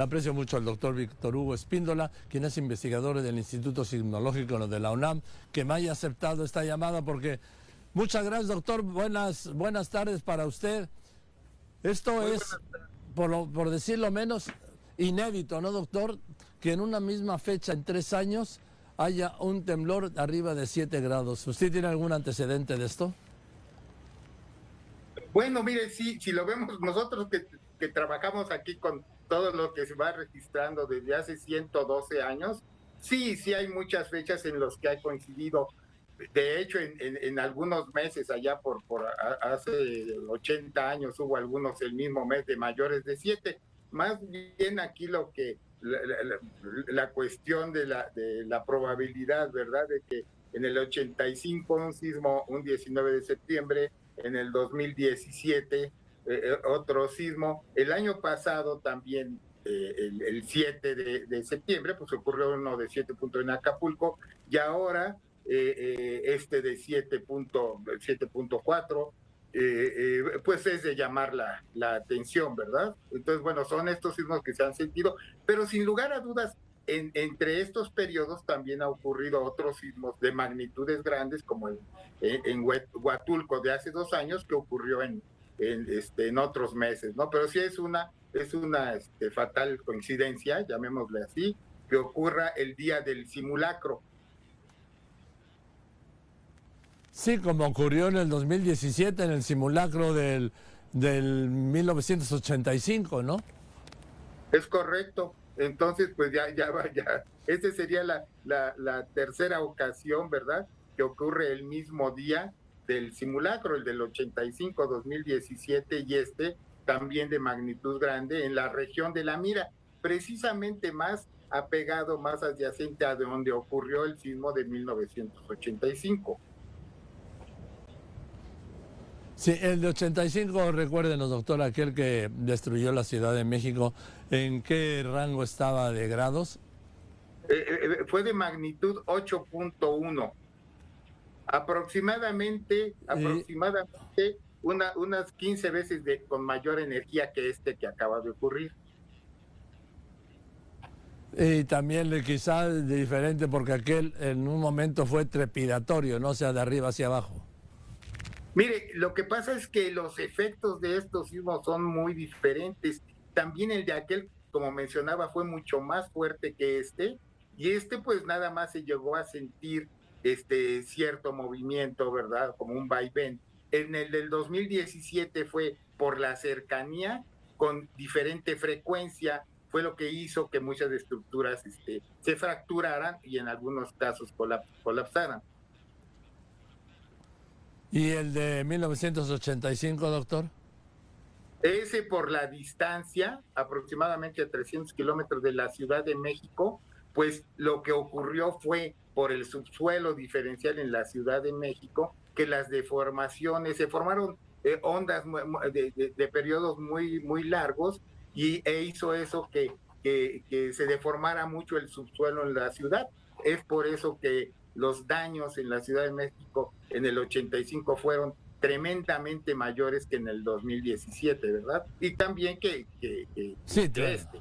Aprecio mucho al doctor Víctor Hugo Espíndola, quien es investigador del Instituto Sismológico de la UNAM, que me haya aceptado esta llamada porque muchas gracias, doctor. Buenas, buenas tardes para usted. Esto es, por, por decirlo menos, inédito, ¿no, doctor? Que en una misma fecha, en tres años, haya un temblor arriba de 7 grados. ¿Usted tiene algún antecedente de esto? Bueno, mire, sí, si lo vemos nosotros que, que trabajamos aquí con todo lo que se va registrando desde hace 112 años, sí, sí hay muchas fechas en las que ha coincidido. De hecho, en, en, algunos meses, allá por, por hace 80 años, hubo algunos el mismo mes de mayores de 7. Más bien aquí lo que la, cuestión de la, de la probabilidad, ¿verdad? De que en el 85 un sismo, un 19 de septiembre, en el 2017 eh, eh, otro sismo, el año pasado también eh, el, 7 de, septiembre, pues ocurrió uno de 7 puntos en Acapulco y ahora este de 7.4 eh, eh, pues es de llamar la, atención, ¿verdad? Entonces, bueno, son estos sismos que se han sentido, pero sin lugar a dudas, en, entre estos periodos también ha ocurrido otros sismos de magnitudes grandes, como en, en, Huatulco de hace dos años, que ocurrió en, en, este, en otros meses, ¿no? Pero sí es una, es una este, fatal coincidencia, llamémosle así, que ocurra el día del simulacro Sí, como ocurrió en el 2017 en el simulacro del, del 1985, ¿no? Es correcto. Entonces, pues ya, ya va, ya. Esta sería la, la, la tercera ocasión, ¿verdad? Que ocurre el mismo día del simulacro, el del 85, 2017 y este también de magnitud grande en la región de La Mira, precisamente más apegado, más adyacente a donde ocurrió el sismo de 1985. Sí, el de 85, recuérdenos, doctor, aquel que destruyó la Ciudad de México, ¿en qué rango estaba de grados? Eh, eh, fue de magnitud 8.1. Aproximadamente, aproximadamente una, unas 15 veces de, con mayor energía que este que acaba de ocurrir. Y también quizás diferente porque aquel en un momento fue trepidatorio, no o sea de arriba hacia abajo. Mire, lo que pasa es que los efectos de estos sismos son muy diferentes. También el de aquel, como mencionaba, fue mucho más fuerte que este, y este pues nada más se llegó a sentir este cierto movimiento, ¿verdad? Como un vaivén. En el del 2017 fue por la cercanía con diferente frecuencia, fue lo que hizo que muchas estructuras este, se fracturaran y en algunos casos colapsaran. ¿Y el de 1985, doctor? Ese por la distancia, aproximadamente a 300 kilómetros de la Ciudad de México, pues lo que ocurrió fue por el subsuelo diferencial en la Ciudad de México, que las deformaciones, se formaron eh, ondas de, periodos muy, muy largos y e hizo eso que, que, que se deformara mucho el subsuelo en la ciudad. Es por eso que los daños en la Ciudad de México en el 85 fueron tremendamente mayores que en el 2017, ¿verdad? Y también que, que, sí, este.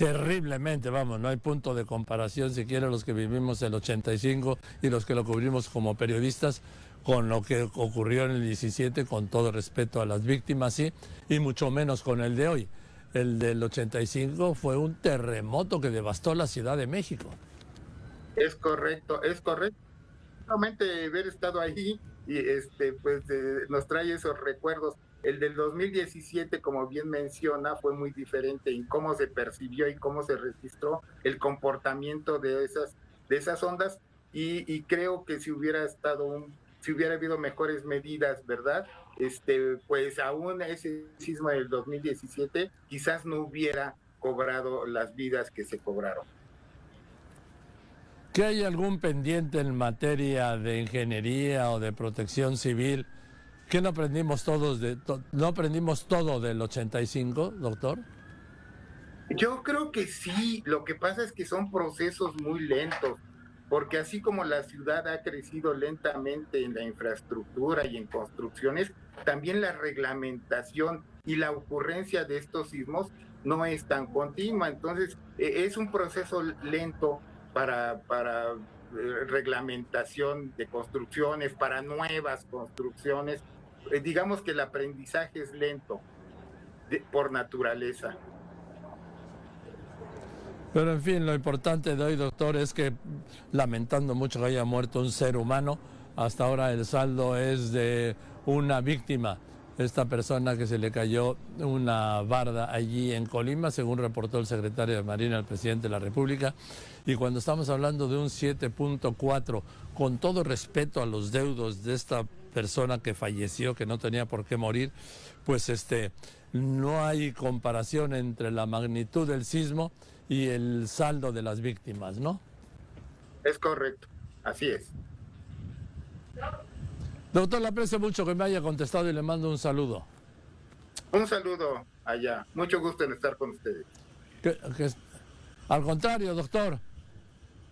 Terriblemente, vamos, no hay punto de comparación siquiera los que vivimos el 85 y los que lo cubrimos como periodistas con lo que ocurrió en el 17, con todo respeto a las víctimas, sí, y mucho menos con el de hoy. El del 85 fue un terremoto que devastó la Ciudad de México. Es correcto, es correcto. Solamente haber estado ahí y este pues nos trae esos recuerdos. El del 2017, como bien menciona, fue muy diferente en cómo se percibió y cómo se registró el comportamiento de esas de esas ondas y, creo que si hubiera estado un si hubiera habido mejores medidas, ¿verdad? Este, pues aún ese sismo del 2017 quizás no hubiera cobrado las vidas que se cobraron. ¿Que hay algún pendiente en materia de ingeniería o de protección civil? ¿Que no aprendimos todos de no aprendimos todo del 85, doctor? Yo creo que sí, lo que pasa es que son procesos muy lentos, porque así como la ciudad ha crecido lentamente en la infraestructura y en construcciones, también la reglamentación y la ocurrencia de estos sismos no es tan continua. Entonces, e, es un proceso lento para, para eh, reglamentación de construcciones, para nuevas construcciones. Eh, digamos que el aprendizaje es lento por naturaleza. Pero en fin, lo importante de hoy, doctor, es que lamentando mucho que haya muerto un ser humano, hasta ahora el saldo es de una víctima. Esta persona que se le cayó una barda allí en Colima, según reportó el secretario de Marina al presidente de la República. Y cuando estamos hablando de un 7.4, con todo respeto a los deudos de esta persona que falleció, que no tenía por qué morir, pues este, no hay comparación entre la magnitud del sismo y el saldo de las víctimas, ¿no? Es correcto, así es. Doctor, le aprecio mucho que me haya contestado y le mando un saludo. Un saludo allá. Mucho gusto en estar con ustedes. al contrario, doctor.